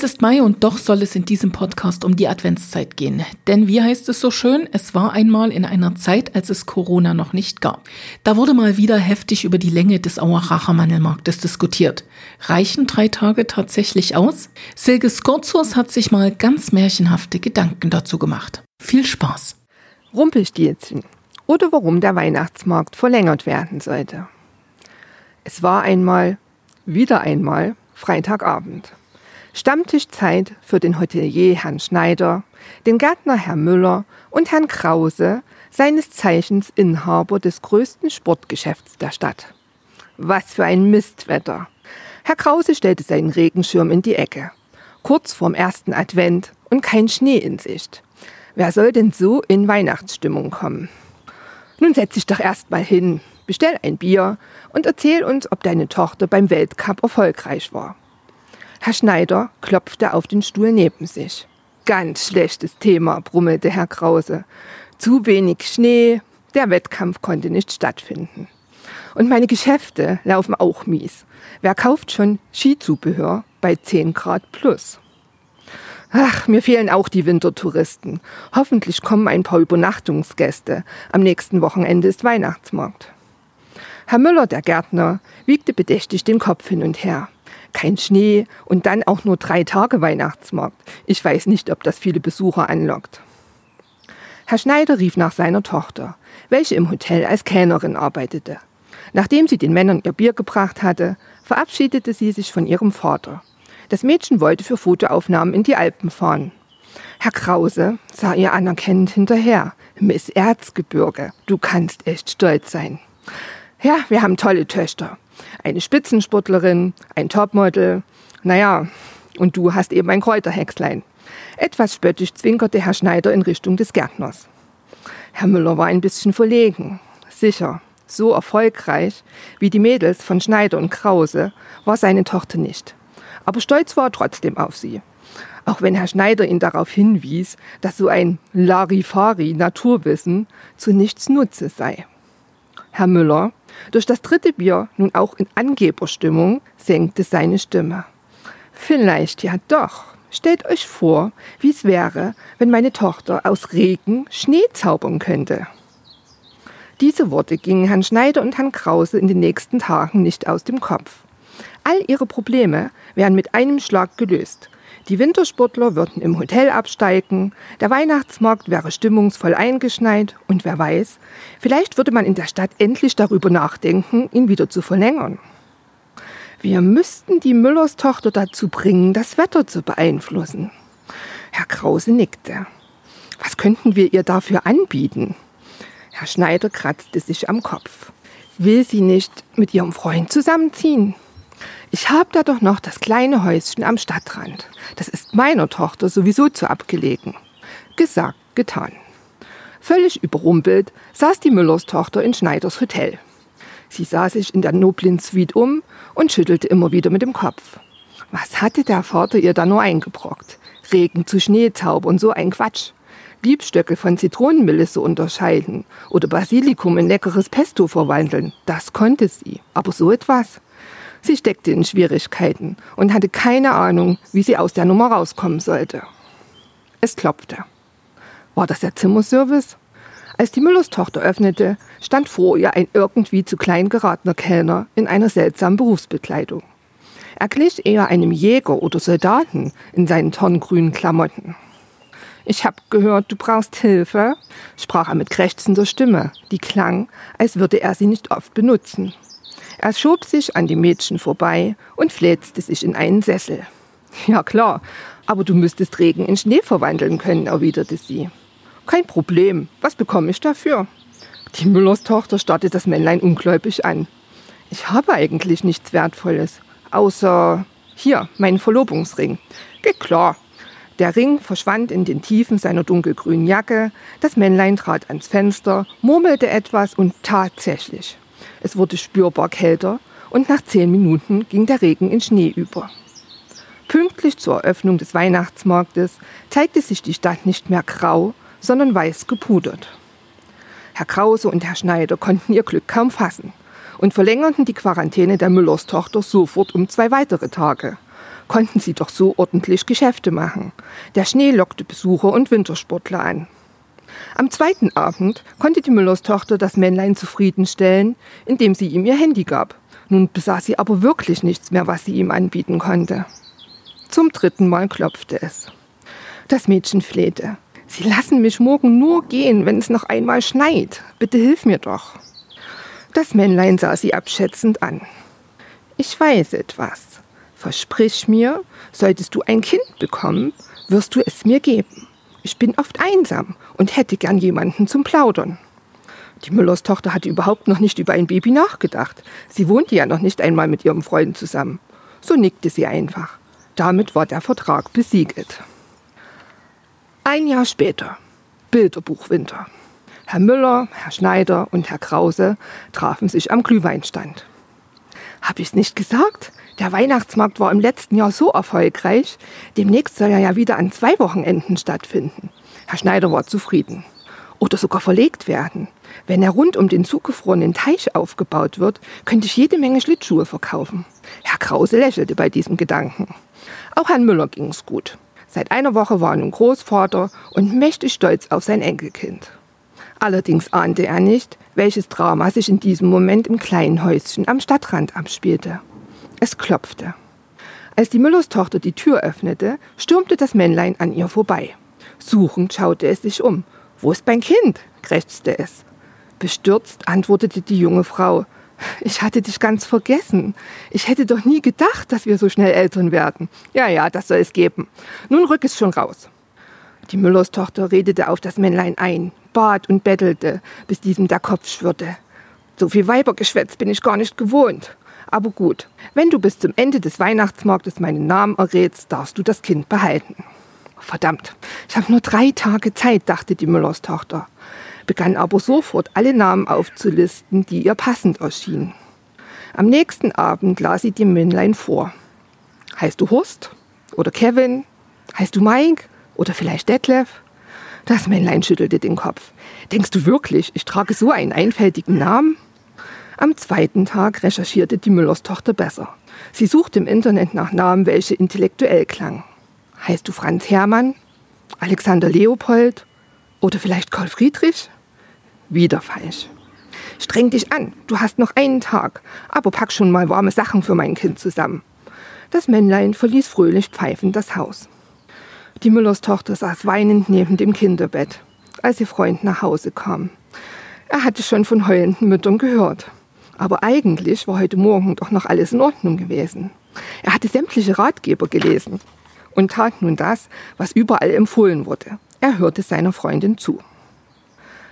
Es ist Mai und doch soll es in diesem Podcast um die Adventszeit gehen. Denn wie heißt es so schön, es war einmal in einer Zeit, als es Corona noch nicht gab. Da wurde mal wieder heftig über die Länge des Aueracher Mandelmarktes diskutiert. Reichen drei Tage tatsächlich aus? Silke Skorzos hat sich mal ganz märchenhafte Gedanken dazu gemacht. Viel Spaß! Rumpelstilzchen oder warum der Weihnachtsmarkt verlängert werden sollte. Es war einmal, wieder einmal, Freitagabend. Stammtischzeit für den Hotelier Herrn Schneider, den Gärtner Herr Müller und Herrn Krause, seines Zeichens Inhaber des größten Sportgeschäfts der Stadt. Was für ein Mistwetter! Herr Krause stellte seinen Regenschirm in die Ecke. Kurz vorm ersten Advent und kein Schnee in Sicht. Wer soll denn so in Weihnachtsstimmung kommen? Nun setz dich doch erst mal hin, bestell ein Bier und erzähl uns, ob deine Tochter beim Weltcup erfolgreich war. Herr Schneider klopfte auf den Stuhl neben sich. Ganz schlechtes Thema, brummelte Herr Krause. Zu wenig Schnee, der Wettkampf konnte nicht stattfinden. Und meine Geschäfte laufen auch mies. Wer kauft schon Skizubehör bei 10 Grad plus? Ach, mir fehlen auch die Wintertouristen. Hoffentlich kommen ein paar Übernachtungsgäste. Am nächsten Wochenende ist Weihnachtsmarkt. Herr Müller, der Gärtner, wiegte bedächtig den Kopf hin und her kein Schnee und dann auch nur drei Tage Weihnachtsmarkt. Ich weiß nicht, ob das viele Besucher anlockt. Herr Schneider rief nach seiner Tochter, welche im Hotel als Kellnerin arbeitete. Nachdem sie den Männern ihr Bier gebracht hatte, verabschiedete sie sich von ihrem Vater. Das Mädchen wollte für Fotoaufnahmen in die Alpen fahren. Herr Krause sah ihr anerkennend hinterher. Miss Erzgebirge, du kannst echt stolz sein. Ja, wir haben tolle Töchter eine Spitzensportlerin, ein Topmodel. Naja, und du hast eben ein Kräuterhexlein. Etwas spöttisch zwinkerte Herr Schneider in Richtung des Gärtners. Herr Müller war ein bisschen verlegen. Sicher, so erfolgreich wie die Mädels von Schneider und Krause war seine Tochter nicht. Aber stolz war er trotzdem auf sie. Auch wenn Herr Schneider ihn darauf hinwies, dass so ein Larifari Naturwissen zu nichts Nutze sei. Herr Müller, durch das dritte Bier nun auch in Angeberstimmung, senkte seine Stimme. Vielleicht ja doch. Stellt euch vor, wie es wäre, wenn meine Tochter aus Regen Schnee zaubern könnte. Diese Worte gingen Herrn Schneider und Herrn Krause in den nächsten Tagen nicht aus dem Kopf. All ihre Probleme wären mit einem Schlag gelöst. Die Wintersportler würden im Hotel absteigen, der Weihnachtsmarkt wäre stimmungsvoll eingeschneit und wer weiß, vielleicht würde man in der Stadt endlich darüber nachdenken, ihn wieder zu verlängern. Wir müssten die Müllers Tochter dazu bringen, das Wetter zu beeinflussen. Herr Krause nickte. Was könnten wir ihr dafür anbieten? Herr Schneider kratzte sich am Kopf. Will sie nicht mit ihrem Freund zusammenziehen? Ich habe da doch noch das kleine Häuschen am Stadtrand. Das ist meiner Tochter sowieso zu abgelegen. Gesagt, getan. Völlig überrumpelt saß die Müllers Tochter in Schneiders Hotel. Sie sah sich in der noblen Suite um und schüttelte immer wieder mit dem Kopf. Was hatte der Vater ihr da nur eingebrockt? Regen zu Schneezauber und so ein Quatsch. Liebstöckel von Zitronenmelisse unterscheiden oder Basilikum in leckeres Pesto verwandeln, das konnte sie. Aber so etwas? Sie steckte in Schwierigkeiten und hatte keine Ahnung, wie sie aus der Nummer rauskommen sollte. Es klopfte. War das der Zimmerservice? Als die Müllers Tochter öffnete, stand vor ihr ein irgendwie zu klein geratener Kellner in einer seltsamen Berufsbekleidung. Er glich eher einem Jäger oder Soldaten in seinen tonnengrünen Klamotten. Ich hab gehört, du brauchst Hilfe, sprach er mit krächzender Stimme, die klang, als würde er sie nicht oft benutzen. Er schob sich an die Mädchen vorbei und fläzte sich in einen Sessel. Ja klar, aber du müsstest Regen in Schnee verwandeln können, erwiderte sie. Kein Problem, was bekomme ich dafür? Die Müllers Tochter starrte das Männlein ungläubig an. Ich habe eigentlich nichts Wertvolles, außer hier, meinen Verlobungsring. Geht klar. Der Ring verschwand in den Tiefen seiner dunkelgrünen Jacke, das Männlein trat ans Fenster, murmelte etwas und tatsächlich, es wurde spürbar kälter und nach zehn Minuten ging der Regen in Schnee über. Pünktlich zur Eröffnung des Weihnachtsmarktes zeigte sich die Stadt nicht mehr grau, sondern weiß gepudert. Herr Krause und Herr Schneider konnten ihr Glück kaum fassen und verlängerten die Quarantäne der Müllers Tochter sofort um zwei weitere Tage. konnten sie doch so ordentlich Geschäfte machen. Der Schnee lockte Besucher und Wintersportler an. Am zweiten Abend konnte die Müllerstochter das Männlein zufriedenstellen, indem sie ihm ihr Handy gab. Nun besaß sie aber wirklich nichts mehr, was sie ihm anbieten konnte. Zum dritten Mal klopfte es. Das Mädchen flehte. Sie lassen mich morgen nur gehen, wenn es noch einmal schneit. Bitte hilf mir doch. Das Männlein sah sie abschätzend an. Ich weiß etwas. Versprich mir, solltest du ein Kind bekommen, wirst du es mir geben. Ich bin oft einsam und hätte gern jemanden zum Plaudern. Die Müllers Tochter hatte überhaupt noch nicht über ein Baby nachgedacht. Sie wohnte ja noch nicht einmal mit ihrem Freund zusammen. So nickte sie einfach. Damit war der Vertrag besiegelt. Ein Jahr später. Bilderbuchwinter. Herr Müller, Herr Schneider und Herr Krause trafen sich am Glühweinstand. Hab ich's nicht gesagt? Der Weihnachtsmarkt war im letzten Jahr so erfolgreich. Demnächst soll er ja wieder an zwei Wochenenden stattfinden. Herr Schneider war zufrieden. Oder sogar verlegt werden. Wenn er rund um den zugefrorenen Teich aufgebaut wird, könnte ich jede Menge Schlittschuhe verkaufen. Herr Krause lächelte bei diesem Gedanken. Auch Herrn Müller ging's gut. Seit einer Woche war er nun Großvater und mächtig stolz auf sein Enkelkind. Allerdings ahnte er nicht, welches Drama sich in diesem Moment im kleinen Häuschen am Stadtrand abspielte. Es klopfte. Als die Müllerstochter die Tür öffnete, stürmte das Männlein an ihr vorbei. Suchend schaute es sich um. Wo ist mein Kind? krächzte es. Bestürzt antwortete die junge Frau. Ich hatte dich ganz vergessen. Ich hätte doch nie gedacht, dass wir so schnell Eltern werden. Ja, ja, das soll es geben. Nun rück es schon raus. Die Müllerstochter redete auf das Männlein ein, bat und bettelte, bis diesem der Kopf schwirrte. So viel Weibergeschwätz bin ich gar nicht gewohnt. Aber gut, wenn du bis zum Ende des Weihnachtsmarktes meinen Namen errätst, darfst du das Kind behalten. Verdammt, ich habe nur drei Tage Zeit, dachte die Müllers Tochter, begann aber sofort alle Namen aufzulisten, die ihr passend erschienen. Am nächsten Abend las sie dem Männlein vor. Heißt du Horst? Oder Kevin? Heißt du Mike? Oder vielleicht Detlef? Das Männlein schüttelte den Kopf. Denkst du wirklich, ich trage so einen einfältigen Namen? Am zweiten Tag recherchierte die Müllers Tochter besser. Sie suchte im Internet nach Namen, welche intellektuell klangen. Heißt du Franz Hermann? Alexander Leopold? Oder vielleicht Karl Friedrich? Wieder falsch. Streng dich an, du hast noch einen Tag, aber pack schon mal warme Sachen für mein Kind zusammen. Das Männlein verließ fröhlich pfeifend das Haus. Die Müllers Tochter saß weinend neben dem Kinderbett, als ihr Freund nach Hause kam. Er hatte schon von heulenden Müttern gehört. Aber eigentlich war heute Morgen doch noch alles in Ordnung gewesen. Er hatte sämtliche Ratgeber gelesen und tat nun das, was überall empfohlen wurde. Er hörte seiner Freundin zu.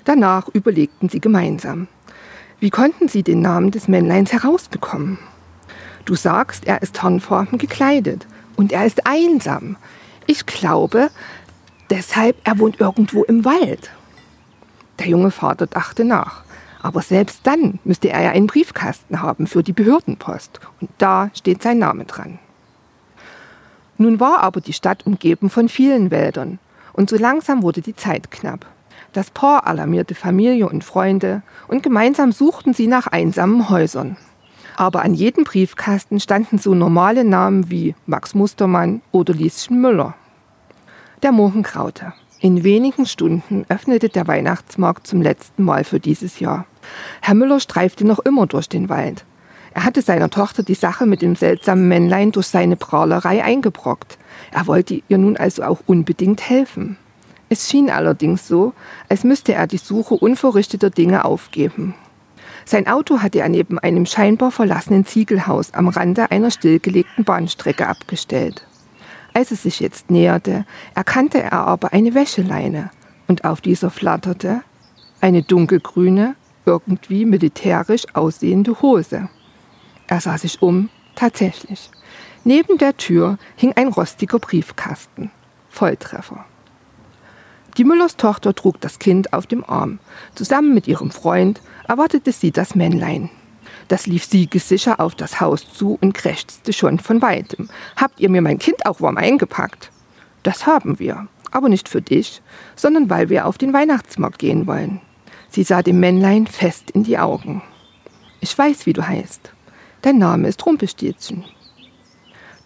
Danach überlegten sie gemeinsam. Wie konnten sie den Namen des Männleins herausbekommen? Du sagst, er ist hornfarben gekleidet und er ist einsam. Ich glaube, deshalb er wohnt irgendwo im Wald. Der junge Vater dachte nach. Aber selbst dann müsste er ja einen Briefkasten haben für die Behördenpost. Und da steht sein Name dran. Nun war aber die Stadt umgeben von vielen Wäldern. Und so langsam wurde die Zeit knapp. Das Paar alarmierte Familie und Freunde und gemeinsam suchten sie nach einsamen Häusern. Aber an jedem Briefkasten standen so normale Namen wie Max Mustermann oder Lieschen Müller. Der Morgen graute. In wenigen Stunden öffnete der Weihnachtsmarkt zum letzten Mal für dieses Jahr. Herr Müller streifte noch immer durch den Wald. Er hatte seiner Tochter die Sache mit dem seltsamen Männlein durch seine Prahlerei eingebrockt. Er wollte ihr nun also auch unbedingt helfen. Es schien allerdings so, als müsste er die Suche unverrichteter Dinge aufgeben. Sein Auto hatte er neben einem scheinbar verlassenen Ziegelhaus am Rande einer stillgelegten Bahnstrecke abgestellt. Als es sich jetzt näherte, erkannte er aber eine Wäscheleine, und auf dieser flatterte eine dunkelgrüne, irgendwie militärisch aussehende Hose. Er sah sich um, tatsächlich. Neben der Tür hing ein rostiger Briefkasten. Volltreffer. Die Müllers Tochter trug das Kind auf dem Arm. Zusammen mit ihrem Freund erwartete sie das Männlein. Das lief siegessicher auf das Haus zu und krächzte schon von weitem. Habt ihr mir mein Kind auch warm eingepackt? Das haben wir, aber nicht für dich, sondern weil wir auf den Weihnachtsmarkt gehen wollen. Sie sah dem Männlein fest in die Augen. Ich weiß, wie du heißt. Dein Name ist Rumpelstilzchen.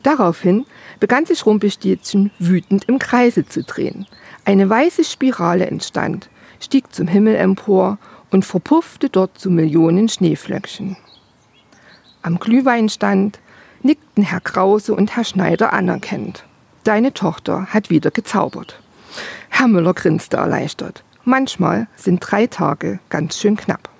Daraufhin begann sich Rumpelstilzchen wütend im Kreise zu drehen. Eine weiße Spirale entstand, stieg zum Himmel empor und verpuffte dort zu Millionen Schneeflöckchen. Am Glühweinstand nickten Herr Krause und Herr Schneider anerkennend. Deine Tochter hat wieder gezaubert. Herr Müller grinste erleichtert. Manchmal sind drei Tage ganz schön knapp.